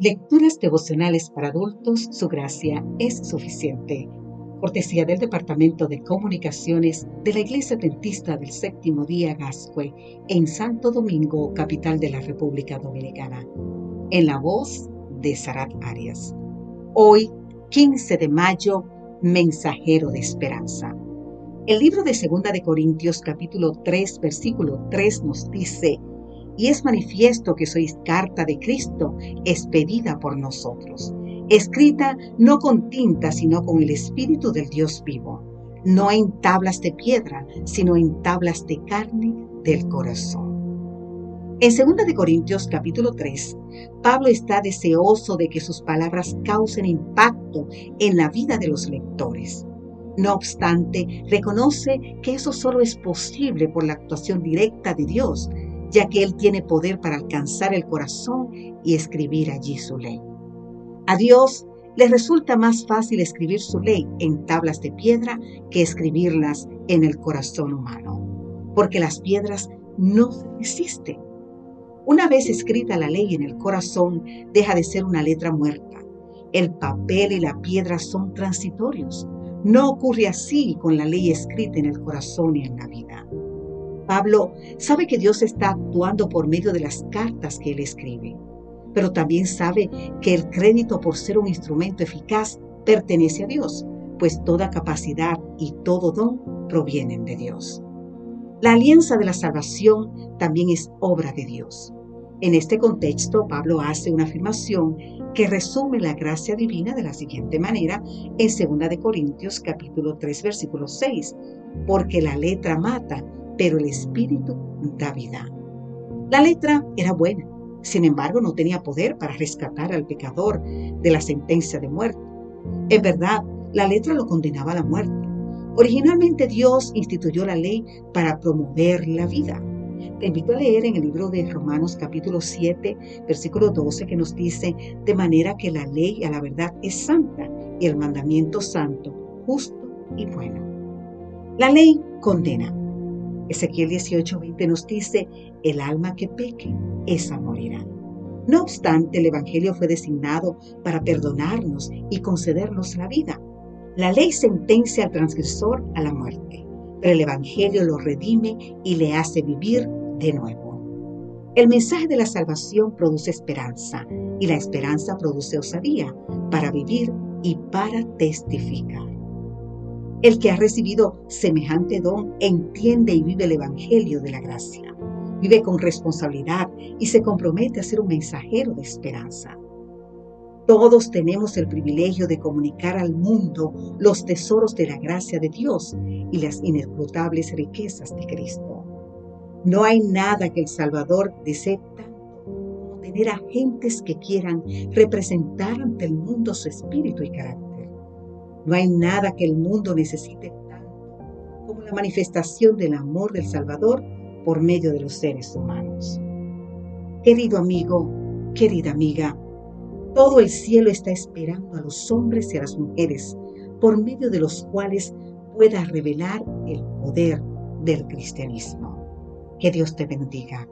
Lecturas devocionales para adultos, su gracia es suficiente. Cortesía del Departamento de Comunicaciones de la Iglesia Dentista del Séptimo Día Gascue en Santo Domingo, capital de la República Dominicana. En la voz de Sarat Arias. Hoy, 15 de mayo, mensajero de esperanza. El libro de Segunda de Corintios capítulo 3 versículo 3 nos dice, y es manifiesto que sois carta de Cristo, expedida por nosotros, escrita no con tinta, sino con el Espíritu del Dios vivo, no en tablas de piedra, sino en tablas de carne del corazón. En 2 de Corintios capítulo 3, Pablo está deseoso de que sus palabras causen impacto en la vida de los lectores. No obstante, reconoce que eso solo es posible por la actuación directa de Dios ya que Él tiene poder para alcanzar el corazón y escribir allí su ley. A Dios le resulta más fácil escribir su ley en tablas de piedra que escribirlas en el corazón humano, porque las piedras no se resisten. Una vez escrita la ley en el corazón, deja de ser una letra muerta. El papel y la piedra son transitorios. No ocurre así con la ley escrita en el corazón y en la vida. Pablo sabe que Dios está actuando por medio de las cartas que él escribe, pero también sabe que el crédito por ser un instrumento eficaz pertenece a Dios, pues toda capacidad y todo don provienen de Dios. La alianza de la salvación también es obra de Dios. En este contexto, Pablo hace una afirmación que resume la gracia divina de la siguiente manera en 2 de Corintios capítulo 3 versículo 6, porque la letra mata, pero el Espíritu da vida. La letra era buena, sin embargo no tenía poder para rescatar al pecador de la sentencia de muerte. En verdad, la letra lo condenaba a la muerte. Originalmente Dios instituyó la ley para promover la vida. Te invito a leer en el libro de Romanos capítulo 7, versículo 12, que nos dice, de manera que la ley a la verdad es santa y el mandamiento santo, justo y bueno. La ley condena, Ezequiel 18:20 nos dice, el alma que peque, esa morirá. No obstante, el Evangelio fue designado para perdonarnos y concedernos la vida. La ley sentencia al transgresor a la muerte, pero el Evangelio lo redime y le hace vivir de nuevo. El mensaje de la salvación produce esperanza y la esperanza produce osadía para vivir y para testificar. El que ha recibido semejante don entiende y vive el Evangelio de la gracia. Vive con responsabilidad y se compromete a ser un mensajero de esperanza. Todos tenemos el privilegio de comunicar al mundo los tesoros de la gracia de Dios y las inescrutables riquezas de Cristo. No hay nada que el Salvador desee como tener agentes que quieran representar ante el mundo su espíritu y carácter. No hay nada que el mundo necesite tanto como la manifestación del amor del Salvador por medio de los seres humanos. Querido amigo, querida amiga, todo el cielo está esperando a los hombres y a las mujeres por medio de los cuales pueda revelar el poder del cristianismo. Que Dios te bendiga.